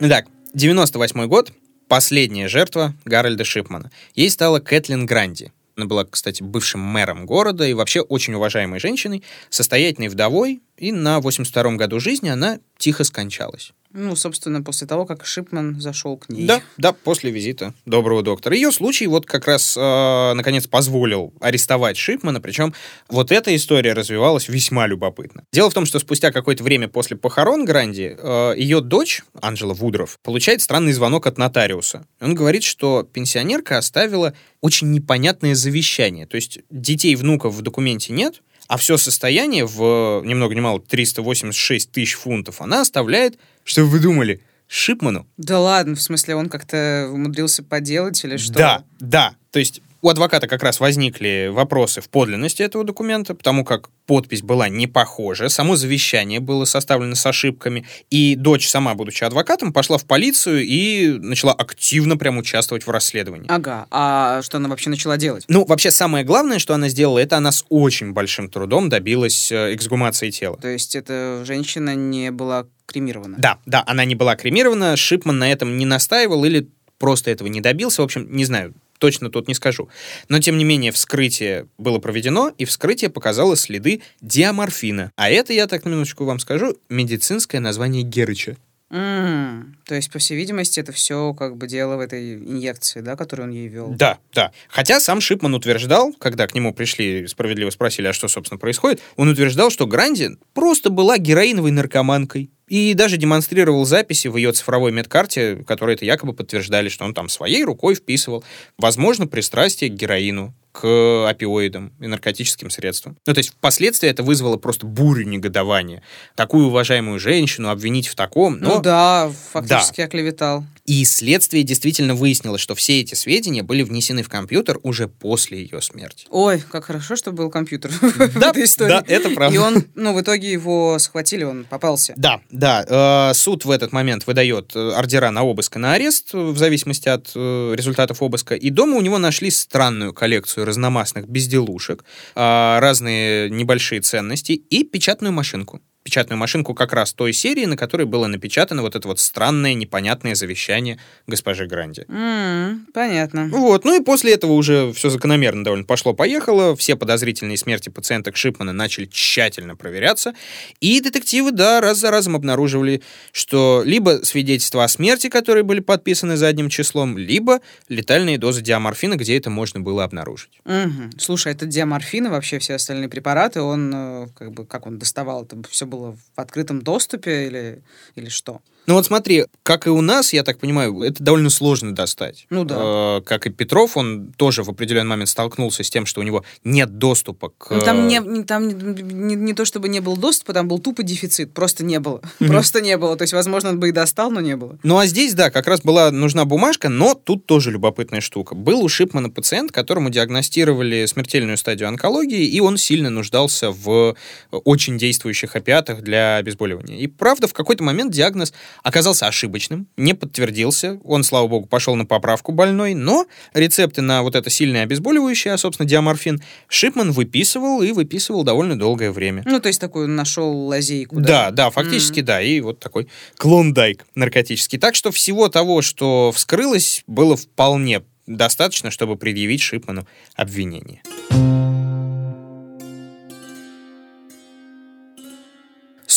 Итак, 98 год, последняя жертва Гарольда Шипмана. Ей стала Кэтлин Гранди. Она была, кстати, бывшим мэром города и вообще очень уважаемой женщиной, состоятельной вдовой, и на 82-м году жизни она тихо скончалась. Ну, собственно, после того, как Шипман зашел к ней. Да, да, после визита доброго доктора. Ее случай вот как раз, э, наконец, позволил арестовать Шипмана, причем вот эта история развивалась весьма любопытно. Дело в том, что спустя какое-то время после похорон Гранди э, ее дочь, Анжела Вудров, получает странный звонок от нотариуса. Он говорит, что пенсионерка оставила очень непонятное завещание. То есть детей, внуков в документе нет, а все состояние в, ни много ни мало, 386 тысяч фунтов она оставляет, что вы думали, Шипману. Да ладно, в смысле, он как-то умудрился поделать или что? Да, да. То есть у адвоката как раз возникли вопросы в подлинности этого документа, потому как подпись была не похожа, само завещание было составлено с ошибками, и дочь, сама будучи адвокатом, пошла в полицию и начала активно прям участвовать в расследовании. Ага, а что она вообще начала делать? Ну, вообще, самое главное, что она сделала, это она с очень большим трудом добилась э, эксгумации тела. То есть эта женщина не была кремирована? Да, да, она не была кремирована, Шипман на этом не настаивал или просто этого не добился, в общем, не знаю, точно тут не скажу. Но, тем не менее, вскрытие было проведено, и вскрытие показало следы диаморфина. А это, я так на минуточку вам скажу, медицинское название Герыча. Mm, то есть, по всей видимости, это все как бы дело в этой инъекции, да, которую он ей вел. Да, да. Хотя сам Шипман утверждал, когда к нему пришли, справедливо спросили, а что, собственно, происходит, он утверждал, что Гранди просто была героиновой наркоманкой. И даже демонстрировал записи в ее цифровой медкарте, которые это якобы подтверждали, что он там своей рукой вписывал, возможно, пристрастие к героину, к опиоидам и наркотическим средствам. Ну, то есть впоследствии это вызвало просто бурю негодования. Такую уважаемую женщину обвинить в таком, но... Ну да, фактически да. оклеветал. И следствие действительно выяснило, что все эти сведения были внесены в компьютер уже после ее смерти. Ой, как хорошо, что был компьютер в этой истории. да, это правда. И он, ну, в итоге его схватили, он попался. Да, да. э, Суд в этот момент выдает э, ордера на обыск и на арест, э, в зависимости от результатов обыска. И дома у него нашли странную коллекцию разномастных безделушек, разные небольшие ценности и печатную машинку. Печатную машинку как раз той серии, на которой было напечатано вот это вот странное, непонятное завещание госпожи Гранди. М, Понятно. Вот, ну и после этого уже все закономерно довольно пошло-поехало, все подозрительные смерти пациенток Шипмана начали тщательно проверяться, и детективы, да, раз за разом обнаруживали, что либо свидетельства о смерти, которые были подписаны задним числом, либо летальные дозы диаморфина, где это можно было обнаружить. Мгм. Слушай, это диаморфин и вообще все остальные препараты, он, э, как бы, как он доставал, это все было в открытом доступе или, или что? Ну вот смотри, как и у нас, я так понимаю, это довольно сложно достать. Ну да. Э, как и Петров, он тоже в определенный момент столкнулся с тем, что у него нет доступа к... Ну, там, э, не, не- там не, не- не то, чтобы не было доступа, там был тупо дефицит, просто не было. Просто не было. То есть, возможно, он бы и достал, но не было. Ну а здесь, да, как раз была нужна бумажка, но тут тоже любопытная штука. Был у Шипмана пациент, которому диагностировали смертельную стадию онкологии, и он сильно нуждался в очень действующих опиатах для обезболивания. И правда, в какой-то момент диагноз оказался ошибочным, не подтвердился. Он, слава богу, пошел на поправку больной, но рецепты на вот это сильное обезболивающее, а, собственно, диаморфин, Шипман выписывал и выписывал довольно долгое время. Ну, то есть, такой нашел лазейку. Да, да, фактически да. И вот такой клондайк наркотический. Так что всего того, что вскрылось, было вполне достаточно, чтобы предъявить Шипману обвинение.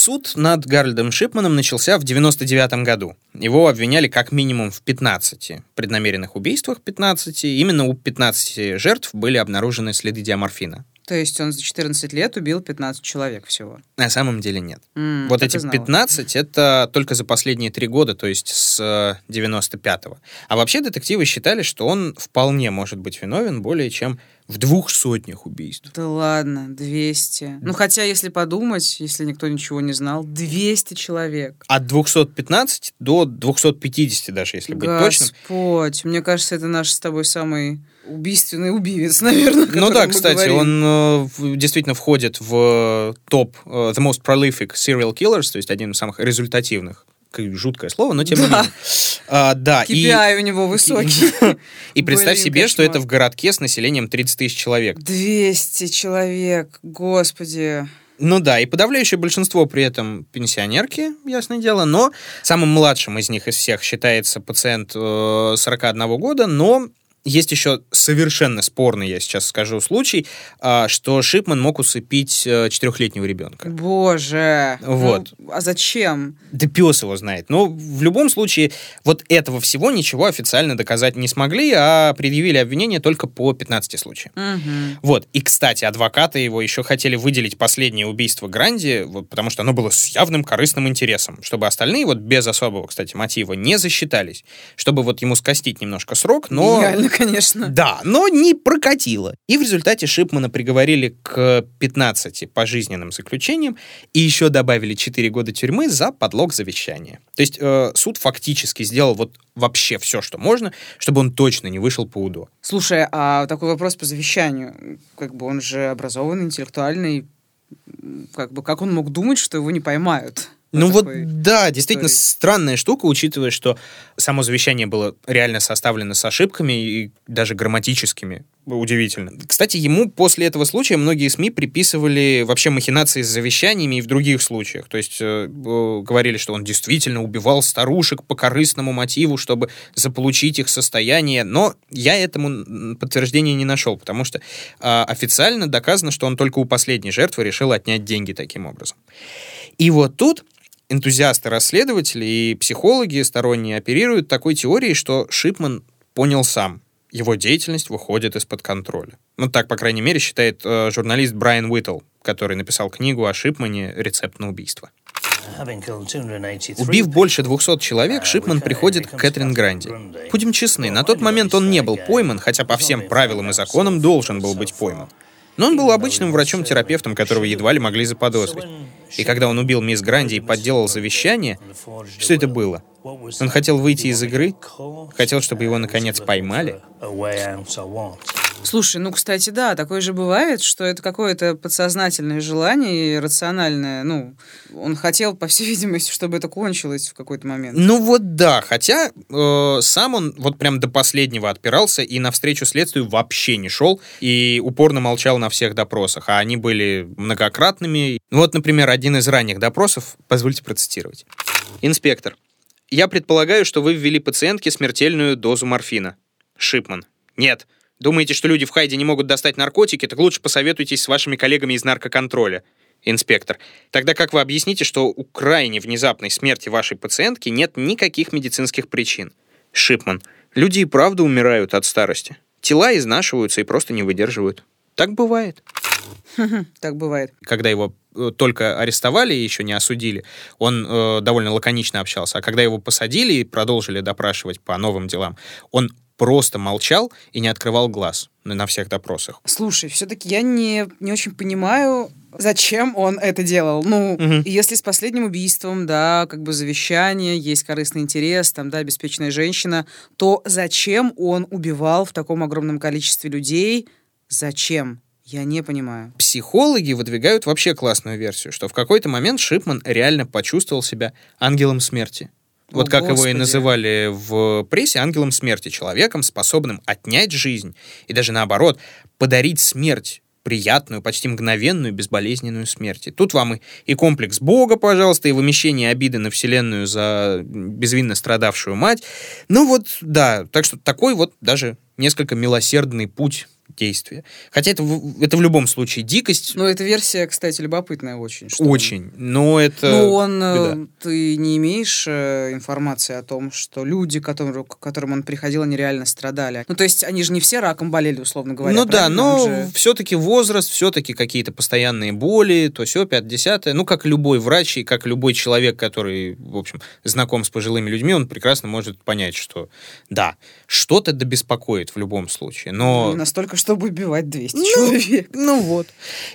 Суд над Гарольдом Шипманом начался в 99 году. Его обвиняли как минимум в 15 преднамеренных убийствах, 15. Именно у 15 жертв были обнаружены следы диаморфина. То есть он за 14 лет убил 15 человек всего. На самом деле нет. М, Вот эти знала. 15 это только за последние три года, то есть с э, 95-го. А вообще детективы считали, что он вполне может быть виновен более чем в двух сотнях убийств. Да ладно, 200. Ну, хотя, если подумать, если никто ничего не знал, 200 человек. От 215 до 250 даже, если быть точным. Господь, мне кажется, это наш с тобой самый убийственный убивец, наверное. Ну да, кстати, он э, действительно входит в топ э, The Most Prolific Serial Killers, то есть один из самых результативных. Жуткое слово, но тем не Да. менее. А, да, и- KPI у него высокий. И представь Блин, себе, что это в городке с населением 30 тысяч человек. 200 человек, господи. Ну да, и подавляющее большинство при этом пенсионерки, ясное дело, но самым младшим из них из всех считается пациент э, 41 года, но есть еще совершенно спорный, я сейчас скажу, случай, а, что Шипман мог усыпить э, четырехлетнего ребенка. Боже. Вот. Ну, а зачем? Да пес его знает. Но в любом случае, вот этого всего ничего официально доказать не смогли, а предъявили обвинение только по 15 случаям. Мгм. Вот. И, кстати, адвокаты его еще хотели выделить последнее убийство Гранди, вот, потому что оно было с явным корыстным интересом, чтобы остальные вот без особого, кстати, мотива не засчитались, чтобы вот ему скостить немножко срок, но... Гениально, конечно. Да, но не прокатило. И в результате Шипмана приговорили к 15 пожизненным заключениям и еще добавили 4 года тюрьмы за подлог завещания. То есть э, суд фактически сделал вот вообще все, что можно, чтобы он точно не вышел по УДО. Слушай, а такой вопрос по завещанию. Как бы он же образованный, интеллектуальный. Как бы как он мог думать, что его не поймают? Ну Вот да, действительно истории. странная штука, учитывая, что само завещание было реально составлено с ошибками и даже грамматическими. Удивительно. Кстати, ему после этого случая многие СМИ приписывали вообще махинации с завещаниями и в других случаях. То есть э, э, говорили, что он действительно убивал старушек по корыстному мотиву, чтобы заполучить их состояние. Но я этому подтверждения не нашел, потому что а, официально доказано, что он только у последней жертвы решил отнять деньги таким образом. И вот тут энтузиасты-расследователи и психологи сторонние оперируют такой теорией, что Шипман понял сам. Его деятельность выходит из-под контроля. Ну, так, по крайней мере, считает э, журналист Брайан Уитл, который написал книгу о Шипмане «Рецепт на убийство». Убив больше 200 человек, Шипман приходит к Кэтрин Гранди. Будем честны, на тот момент он не был пойман, хотя по всем правилам и законам должен был быть пойман. Но он был обычным врачом-терапевтом, которого едва ли могли заподозрить. И когда он убил мисс Гранди и подделал завещание, что это было? Он хотел выйти из игры, хотел, чтобы его наконец поймали. Слушай, ну, кстати, да, такое же бывает, что это какое-то подсознательное желание и рациональное. Ну, он хотел, по всей видимости, чтобы это кончилось в какой-то момент. Ну вот да, хотя э, сам он вот прям до последнего отпирался и навстречу следствию вообще не шел и упорно молчал на всех допросах, а они были многократными. Вот, например, один из ранних допросов, позвольте процитировать. Инспектор, я предполагаю, что вы ввели пациентке смертельную дозу морфина. Шипман. Нет. Думаете, что люди в Хайде не могут достать наркотики, так лучше посоветуйтесь с вашими коллегами из наркоконтроля. Инспектор. Тогда как вы объясните, что у крайне внезапной смерти вашей пациентки нет никаких медицинских причин? Шипман. Люди и правда умирают от старости. Тела изнашиваются и просто не выдерживают. Так бывает. Так бывает. Когда его э, только арестовали и еще не осудили, он э, довольно лаконично общался. А когда его посадили и продолжили допрашивать по новым делам, он просто молчал и не открывал глаз на всех допросах. Слушай, все-таки я не, не очень понимаю, зачем он это делал. Ну, Мгм. если с последним убийством, да, как бы завещание, есть корыстный интерес, там, да, обеспеченная женщина, то зачем он убивал в таком огромном количестве людей? Зачем? Я не понимаю. Психологи выдвигают вообще классную версию, что в какой-то момент Шипман реально почувствовал себя ангелом смерти. Вот О, как его и Господи. называли в прессе ангелом смерти, человеком, способным отнять жизнь и даже наоборот, подарить смерть приятную, почти мгновенную, безболезненную смерть. И тут вам и, и комплекс Бога, пожалуйста, и вымещение обиды на Вселенную за безвинно страдавшую мать. Ну вот, да, так что такой вот даже несколько милосердный путь действия. Хотя это, это в любом случае дикость, Ну, эта версия, кстати, любопытная очень. очень, но это... Ну, он, э, беда. ты не имеешь э, информации о том, что люди, которые, к которым он приходил, они реально страдали. Ну, то есть, они же не все раком болели, условно говоря. ну да, но Он же- все-таки возраст, все-таки какие-то постоянные боли, то все, 5 Ну, как любой врач и как любой человек, который, в общем, знаком с пожилыми людьми, он прекрасно может понять, что да, что-то да беспокоит в любом случае. Но Настолько, чтобы убивать 200 Ну, человек. Ну вот.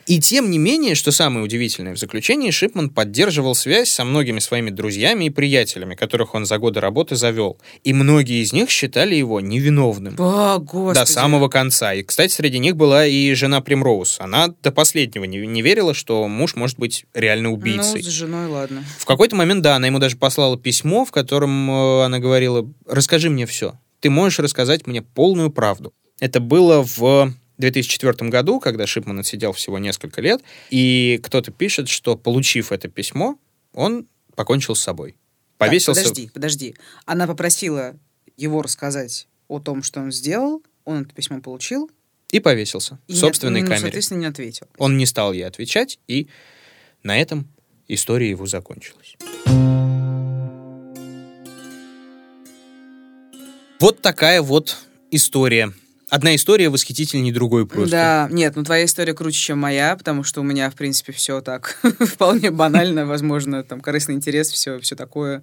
И тем не менее, что самое удивительное в заключении, Шипман поддерживал связь со многими своими друзьями и приятелями, которых он за годы работы завел. И многие из них считали его невиновным. О, господи. До самого конца. И, кстати, среди них была и жена Примроуз. Она до последнего не, не верила, что муж может быть реально убийцей. Ну, с женой, ладно. В какой-то момент, да, она ему даже послала письмо, в котором э, она говорила, расскажи мне все. Ты можешь рассказать мне полную правду. Это было в 2004 году, когда Шипман отсидел всего несколько лет, и кто-то пишет, что, получив это письмо, он покончил с собой. Так, Повесился... подожди, подожди. Она попросила его рассказать о том, что он сделал. Он это письмо получил. И повесился И в не- собственной ну, камере. соответственно, не ответил. Он не стал ей отвечать, и на этом история его закончилась. Вот такая вот история. Одна история восхитительней другой просто. Да, нет, ну твоя история круче, чем моя, потому что у меня, в принципе, все так вполне банально, возможно, там корыстный интерес, все, все такое.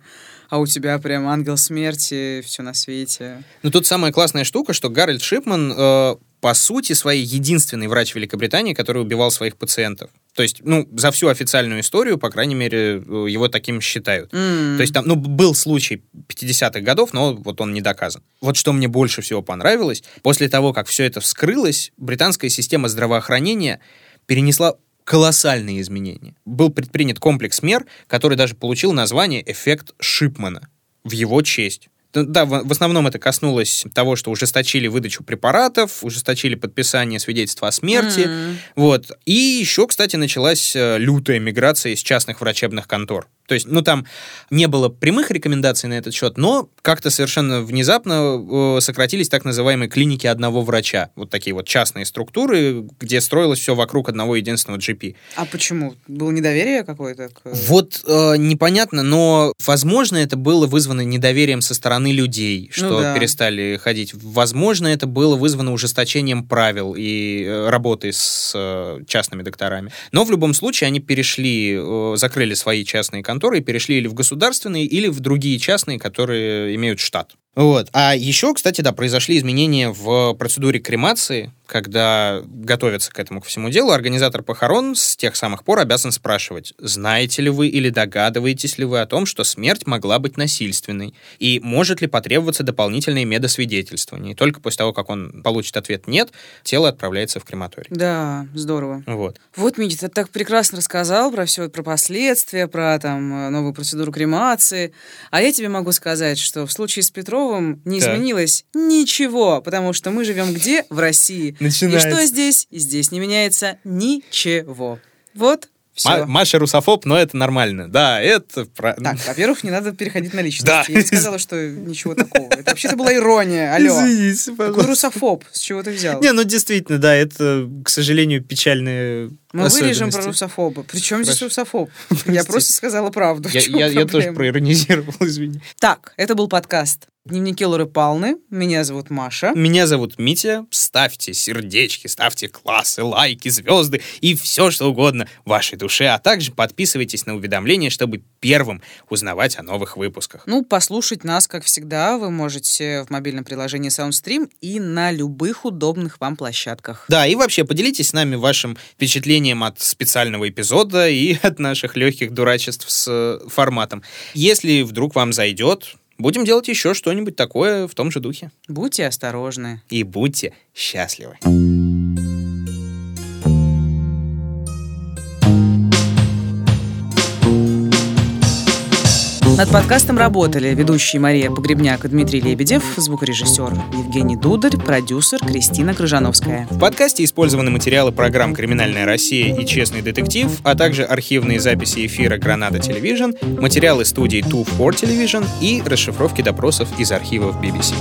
А у тебя прям ангел смерти, все на свете. Но тут самая классная штука, что Гарольд Шипман, э, по сути, своей единственный врач Великобритании, который убивал своих пациентов. То есть, ну, за всю официальную историю, по крайней мере, э, его таким считают. М. То есть там, ну, был случай 50-х годов, но вот он не доказан. Вот что мне больше всего понравилось, после того, как все это вскрылось, британская система здравоохранения перенесла колоссальные изменения. Был предпринят комплекс мер, который даже получил название «эффект Шипмана» в его честь. Т- Да, в основном это коснулось того, что ужесточили выдачу препаратов, ужесточили подписание свидетельства о смерти. М. Вот. И еще, кстати, началась э, лютая миграция из частных врачебных контор. То есть, ну, там не было прямых рекомендаций на этот счет, но как-то совершенно внезапно э, сократились так называемые клиники одного врача. Вот такие вот частные структуры, где строилось все вокруг одного единственного GP. А почему? Было недоверие какое-то? К... Вот э, непонятно, но, возможно, это было вызвано недоверием со стороны людей, что Ну да. перестали ходить. Возможно, это было вызвано ужесточением правил и э, работы с э, частными докторами. Но в любом случае они перешли, э, закрыли свои частные конторы и перешли или в государственные, или в другие частные, которые имеют штат. Вот. А еще, кстати, да, произошли изменения в процедуре кремации, когда готовятся к этому ко всему делу, организатор похорон с тех самых пор обязан спрашивать, знаете ли вы или догадываетесь ли вы о том, что смерть могла быть насильственной, и может ли потребоваться дополнительное медосвидетельствование. И только после того, как он получит ответ «нет», тело отправляется в крематорий. Да, здорово. Вот. Вот, Митя, ты так прекрасно рассказал про все, про последствия, про там новую процедуру кремации. А я тебе могу сказать, что в случае с Петровым не Так. изменилось ничего, потому что мы живем где? В России. И Начинается. что здесь? И здесь не меняется ничего. Вот, все. Ма- Маша русофоб, но это нормально. Да, это... Так, во-первых, не надо переходить на личность. Да. Я не сказала, что ничего такого. Это вообще-то была ирония. Алло. Извините, Какой русофоб? С чего ты взял? Не, ну действительно, да, это, к сожалению, печальная Мы вырежем про русофоба. Причем здесь русофоб? Я просто сказала правду. Я, я- я тоже проиронизировал, извини. Так, это был подкаст «Дневники Лоры Палны». Меня зовут Маша. Меня зовут Митя. Ставьте сердечки, ставьте классы, лайки, звезды и все, что угодно вашей душе. А также подписывайтесь на уведомления, чтобы первым узнавать о новых выпусках. Ну, послушать нас, как всегда, вы можете в мобильном приложении SoundStream и на любых удобных вам площадках. Да, и вообще поделитесь с нами вашим впечатлением от специального эпизода и от наших легких дурачеств с э, форматом. Если вдруг вам зайдет, будем делать еще что-нибудь такое в том же духе. Будьте осторожны. И будьте счастливы. Над подкастом работали ведущие Мария Погребняк и Дмитрий Лебедев, звукорежиссер Евгений Дударь, продюсер Кристина Крыжановская. В подкасте использованы материалы программ «Криминальная Россия» и «Честный детектив», а также архивные записи эфира «Гранада Телевижн», материалы студии Two for Television и расшифровки допросов из архивов BBC.